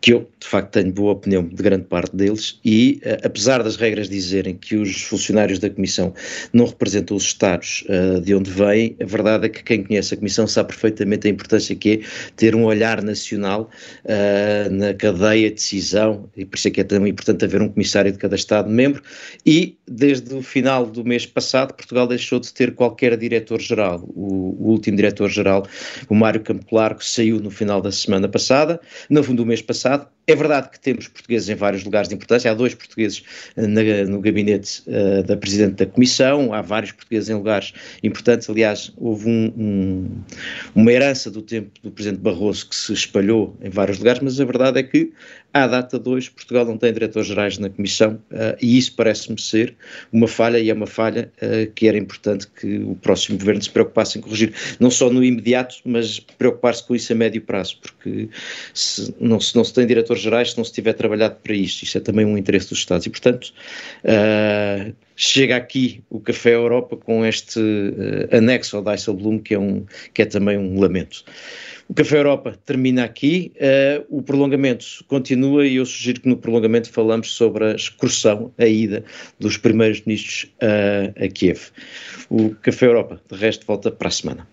que eu, de facto, tenho boa opinião de grande parte deles e, uh, apesar das regras dizerem que os funcionários da Comissão não representam os Estados uh, de onde vêm, a verdade é que quem conhece a Comissão sabe perfeitamente a importância que é ter um olhar nacional uh, na cadeia de decisão e por isso é que é tão importante haver um comissário de cada Estado e desde o final do mês passado Portugal deixou de ter qualquer diretor-geral. O, o, último diretor-geral, o Mário Campo Largo, saiu no final da semana passada, no fundo do mês passado. É verdade que temos portugueses em vários lugares de importância, há dois portugueses eh, na, no gabinete uh, da Presidente da Comissão, há vários portugueses em lugares importantes, aliás, houve um, um, uma herança do tempo do Presidente Barroso que se espalhou em vários lugares, mas a verdade é que à data de hoje, Portugal não tem diretores-gerais na Comissão uh, e isso parece-me ser uma falha e é uma falha uh, que era importante que o próximo governo se preocupasse em corrigir, não só no imediato, mas preocupar-se com isso a médio prazo, porque se não se, não se tem diretores-gerais se não se tiver trabalhado para isto, isso é também um interesse dos Estados e, portanto, uh, chega aqui o Café Europa com este anexo ao Dijsselbloem que é, um, que é também um lamento. O Café Europa termina aqui, uh, o prolongamento continua e eu sugiro que no prolongamento falamos sobre a excursão, a ida dos primeiros ministros uh, a Kiev. O Café Europa, de resto, volta para a semana.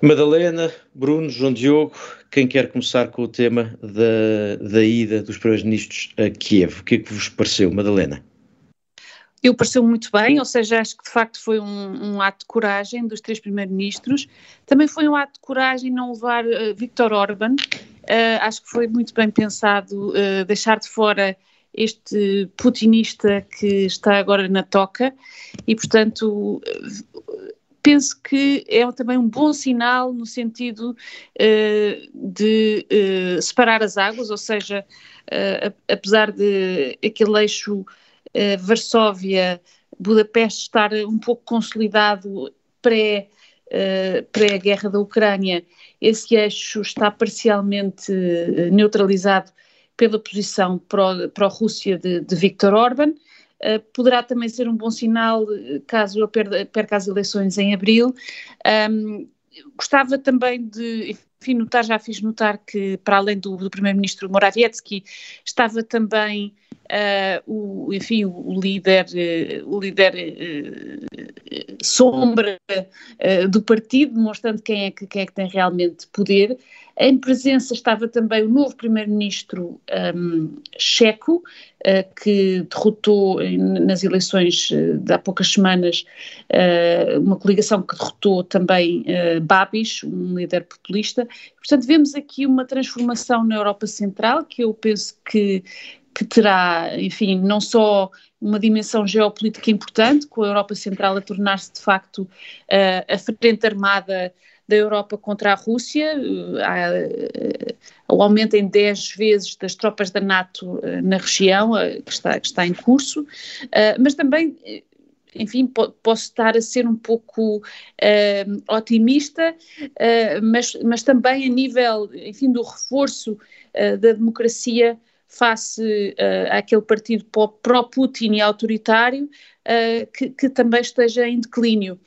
Madalena, Bruno, João Diogo, quem quer começar com o tema da, da ida dos primeiros ministros a Kiev? O que é que vos pareceu, Madalena? Eu pareceu muito bem, ou seja, acho que de facto foi um, um ato de coragem dos três primeiros-ministros. Também foi um ato de coragem não levar uh, Viktor Orban. Uh, acho que foi muito bem pensado uh, deixar de fora este putinista que está agora na toca e, portanto, penso que é também um bom sinal no sentido uh, de uh, separar as águas, ou seja, uh, apesar de aquele eixo Varsóvia-Budapeste estar um pouco consolidado pré, pré-guerra da Ucrânia, esse eixo está parcialmente neutralizado pela posição pró-Rússia de, de Viktor Orban, Uh, poderá também ser um bom sinal eh, caso eu perca as eleições em abril. Um, gostava também de, enfim, notar, já fiz notar que, para além do, do Primeiro-Ministro Morawiecki, estava também uh, o, enfim, o líder, uh, o líder uh, sombra do partido, demonstrando quem é, que, quem é que tem realmente poder. Em presença estava também o novo primeiro-ministro um, checo, que derrotou nas eleições de há poucas semanas uma coligação que derrotou também Babis, um líder populista. Portanto, vemos aqui uma transformação na Europa Central que eu penso que que terá, enfim, não só uma dimensão geopolítica importante, com a Europa Central a tornar-se de facto uh, a frente armada da Europa contra a Rússia, uh, o aumento em 10 vezes das tropas da NATO uh, na região, que, está, que está em curso, mas também enfim, posso estar a ser um pouco uh, otimista, uh, mas, mas também a nível, enfim, do reforço uh, da democracia face àquele partido pró-Putin e autoritário que, que, também esteja em declínio.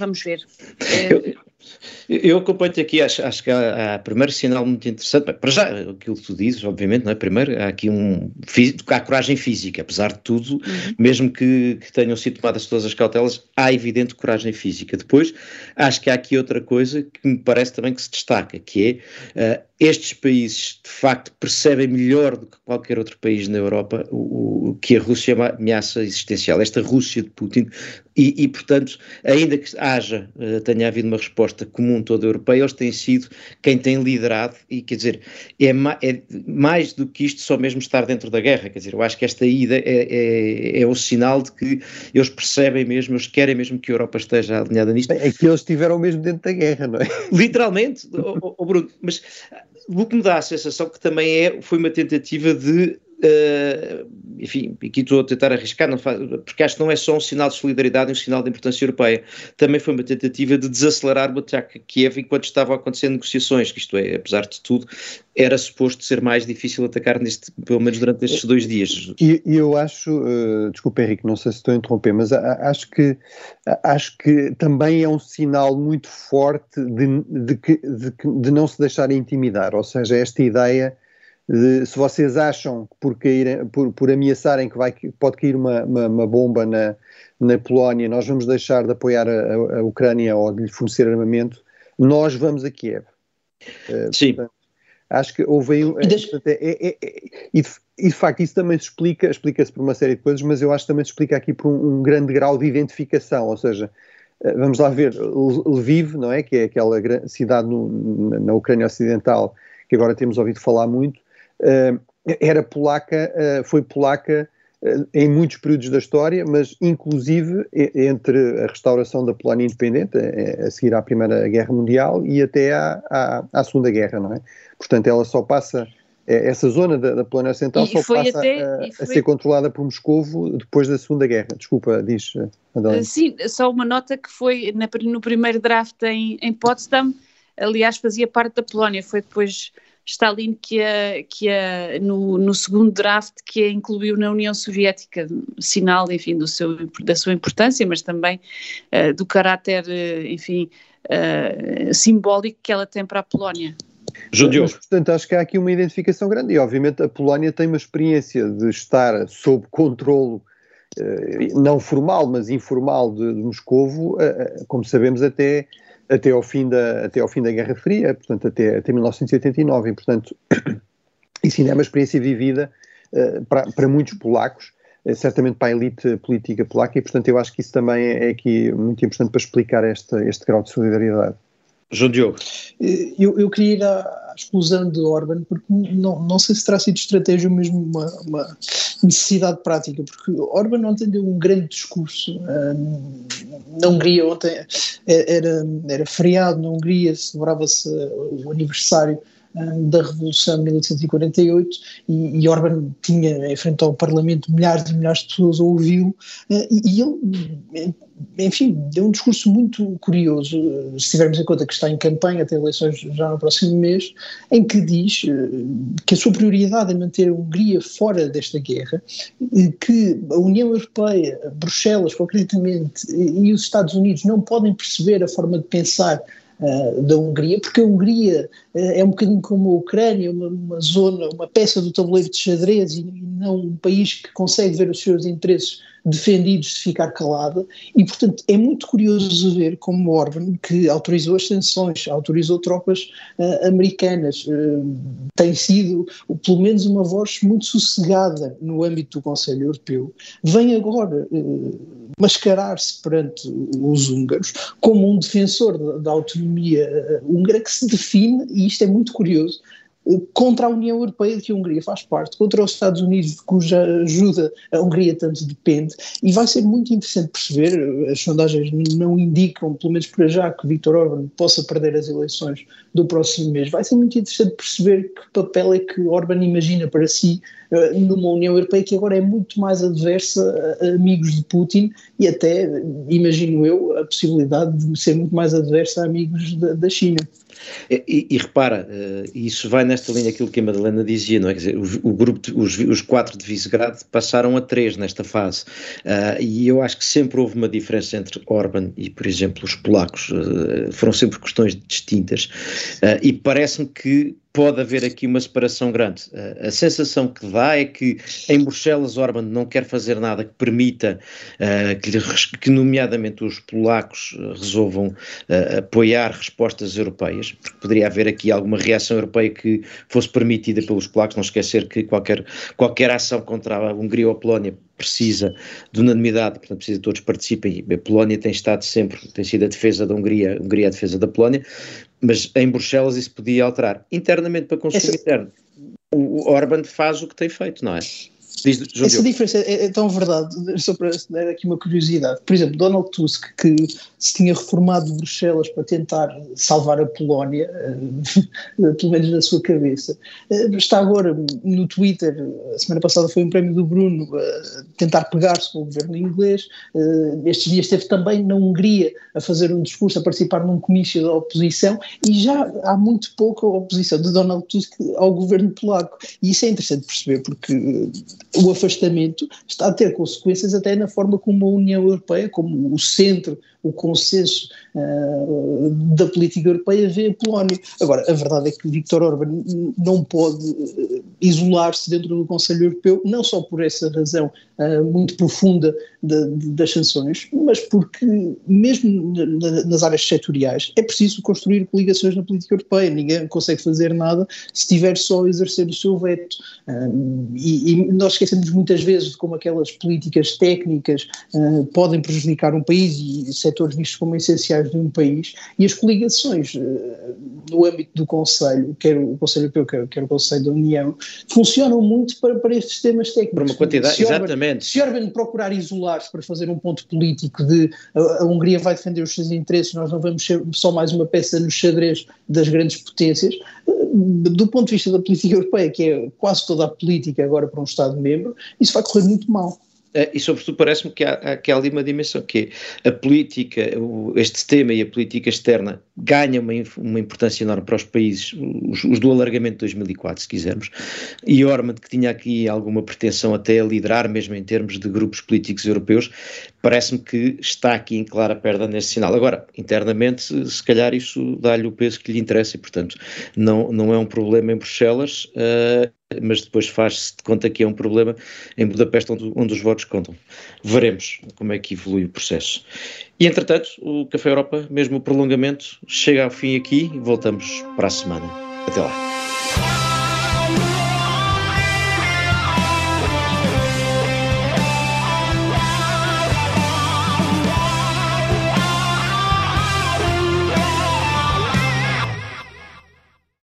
Vamos ver. Eu acompanho-te aqui, acho, acho que há, há primeiro sinal muito interessante, para já, aquilo que tu dizes, obviamente, não é? Primeiro, há aqui um, há coragem física, apesar de tudo, uhum. mesmo que, que, tenham sido tomadas todas as cautelas, há evidente coragem física. Depois, acho que há aqui outra coisa que me parece também que se destaca, que é uh, estes países de facto percebem melhor do que qualquer outro país na Europa o, o que a Rússia é uma ameaça existencial. Esta Rússia de Putin e, e, portanto, ainda que haja, uh, tenha havido uma resposta comum toda europeia, eles têm sido quem tem liderado, e quer dizer, é, ma é, mais do que isto só mesmo estar dentro da guerra, quer dizer, eu acho que esta ida é, é, é o sinal de que eles percebem mesmo, eles querem mesmo que a Europa esteja alinhada nisto. É que eles estiveram mesmo dentro da guerra, não é? Literalmente, oh, oh, Bruno, mas o que me dá a sensação que também é, foi uma tentativa de Uh, enfim, aqui estou a tentar arriscar, faz, porque acho que não é só um sinal de solidariedade, é um sinal de importância europeia. Também foi uma tentativa de desacelerar o ataque a Kiev enquanto estavam a acontecer negociações, que isto é, apesar de tudo, era suposto ser mais difícil atacar neste, pelo menos durante estes dois dias. E, eu acho, uh, desculpa Henrique, não sei se estou a interromper, mas acho que, acho que também é um sinal muito forte de, de, de, de não se deixar intimidar, ou seja, esta ideia de, se vocês acham que por, cair, por, por ameaçarem que vai, pode cair uma, uma, uma, bomba na, na Polónia, nós vamos deixar de apoiar a, a, Ucrânia ou de lhe fornecer armamento, nós vamos a Kiev. Uh, Sim. Portanto, acho que houve aí. É, é, é, é, e, de, e de facto isso também se explica, explica-se por uma série de coisas, mas eu acho que também se explica aqui por um, um grande grau de identificação, ou seja, eh, vamos lá ver, Lviv, não é? Que é aquela cidade no, na Ucrânia Ocidental que agora temos ouvido falar muito, era polaca, uh, foi polaca uh, em muitos períodos da história, mas inclusive entre a restauração da Polónia independente, a, a seguir à Primeira Guerra Mundial e até à, à, à, Segunda Guerra, não é? Portanto, ela só passa, essa zona da, da Polónia Ocidental só passa até, a, foi... a, ser controlada por Moscovo depois da Segunda Guerra. Desculpa, diz Madalena. Sim, só uma nota que foi na, no primeiro draft em, em Potsdam, aliás, fazia parte da Polónia, foi depois Stalin que, a, que a, no, no, segundo draft que a incluiu na União Soviética, sinal, enfim, do seu, da sua importância, mas também uh, do caráter, uh, enfim, uh, simbólico que ela tem para a Polónia. Júlio. Mas, portanto, acho que há aqui uma identificação grande e, obviamente, a Polónia tem uma experiência de estar sob controlo não formal, mas informal de, de Moscovo, como sabemos, até até ao fim da, até ao fim da Guerra Fria, portanto até, até 1989, e portanto isso ainda é uma experiência vivida uh, para, para muitos polacos, uh, certamente para a elite política polaca, e portanto eu acho que isso também é, é aqui muito importante para explicar este, este grau de solidariedade. João Diogo. Eu, eu queria ir à exclusão de Orban, porque não, não sei se terá sido estratégia ou mesmo uma, uma necessidade prática, porque Orban ontem deu um grande discurso. Um, na Hungria, ontem era, era feriado, na Hungria celebrava-se o aniversário da Revolução de 1848 e, e Orban tinha em frente ao Parlamento milhares e milhares de pessoas a ouvi-lo e, e ele enfim, deu um discurso muito curioso, se tivermos em conta que está em campanha, tem eleições já no próximo mês, em que diz eh, que a sua prioridade é manter a Hungria fora desta guerra, que a União Europeia, Bruxelas concretamente, e os Estados Unidos não podem perceber a forma de pensar Uh, da Hungria, porque a Hungria uh, é um bocadinho como a Ucrânia, uma, uma, zona, uma peça do tabuleiro de xadrez e, e não um país que consegue ver os seus interesses defendidos de ficar calada, e portanto é muito curioso ver como Orban, que autorizou as sanções, autorizou tropas uh, americanas, uh, tem sido pelo menos uma voz muito sossegada no âmbito do Conselho Europeu, vem agora uh, mascarar-se perante os húngaros como um defensor da, autonomia húngara que se define, e isto é muito curioso, contra a União Europeia de que a Hungria faz parte, contra os Estados Unidos de cuja ajuda a Hungria tanto depende, e vai ser muito interessante perceber, as sondagens não indicam, pelo menos para já, que Viktor Orban possa perder as eleições do próximo mês, vai ser muito interessante perceber que papel é que Orban imagina para si eh, numa União Europeia que agora é muito mais adversa a amigos de Putin e até, imagino eu, a possibilidade de ser muito mais adversa a amigos da, da China. E, e, repara, uh, isso vai nesta linha aquilo que a Madalena dizia, não é? Quer dizer, o, o grupo, de, os, os, quatro de Visegrado passaram a três nesta fase. Uh, e eu acho que sempre houve uma diferença entre Orban e, por exemplo, os polacos. Uh, foram sempre questões distintas. e parece-me que pode haver aqui uma separação grande. a sensação que dá é que em Bruxelas Orban não quer fazer nada que permita uh, que, que, nomeadamente, os polacos resolvam uh, apoiar respostas europeias, porque poderia haver aqui alguma reação europeia que fosse permitida pelos polacos, não esquecer que qualquer, qualquer ação contra a Hungria ou a Polónia precisa de unanimidade, portanto precisa que todos participem. A Polónia tem estado sempre, tem sido a defesa da Hungria, a Hungria a defesa da Polónia, mas em Bruxelas isso podia alterar. Internamente para consumo Essa... interno, o Orban faz o que tem feito, não é? Diz, Essa diferença é, é, tão verdade, só para dar aqui uma curiosidade. Por exemplo, Donald Tusk, que se tinha reformado Bruxelas para tentar salvar a Polónia, uh, pelo menos na sua cabeça, uh, está agora no Twitter, a semana passada foi um prémio do Bruno, uh, tentar pegar-se com o governo inglês. estes dias esteve também na Hungria a fazer um discurso, a participar num comício da oposição, e já há muito pouca oposição de Donald Tusk ao governo polaco. E isso é interessante perceber, porque o afastamento está a ter consequências até na forma como a União Europeia, como o centro o consenso uh, da política europeia vê a Polónia. Agora, a verdade é que Viktor Orban não pode uh, isolar-se dentro do Conselho Europeu, não só por essa razão uh, muito profunda de, de, das sanções, mas porque, mesmo na, nas áreas setoriais, é preciso construir coligações na política europeia. Ninguém consegue fazer nada se tiver só a exercer o seu veto. E, e, nós esquecemos muitas vezes de como aquelas políticas técnicas podem prejudicar um país e setores vistos como essenciais de um país e as coligações uh, no âmbito do Conselho, quer o Conselho Europeu, quer, quer o Conselho da União, funcionam muito para, para estes temas técnicos. Por uma quantidade, se exatamente. Se Orban procurar isolar-se para fazer um ponto político de a, a, Hungria vai defender os seus interesses, nós não vamos ser só mais uma peça no xadrez das grandes potências, eh, do ponto de vista da política europeia, que é quase toda a política agora para um Estado-membro, isso vai correr muito mal. Eh, e sobretudo parece-me que há, que há ali uma dimensão que é a política, este tema e a política externa ganha uma, uma importância enorme para os países, os, os, do alargamento de 2004, se quisermos, e Ormond, que tinha aqui alguma pretensão até a liderar, mesmo em termos de grupos políticos europeus, parece-me que está aqui em clara perda nesse sinal. Agora, internamente, se calhar isso dá-lhe o peso que lhe interessa e, portanto, não, não é um problema em Bruxelas, uh, mas depois faz-se de conta que é um problema em Budapeste, onde, onde, os votos contam. Veremos como é que evolui o processo. E, entretanto, o Café Europa, mesmo o prolongamento, chega ao fim aqui e voltamos para a semana. Até lá.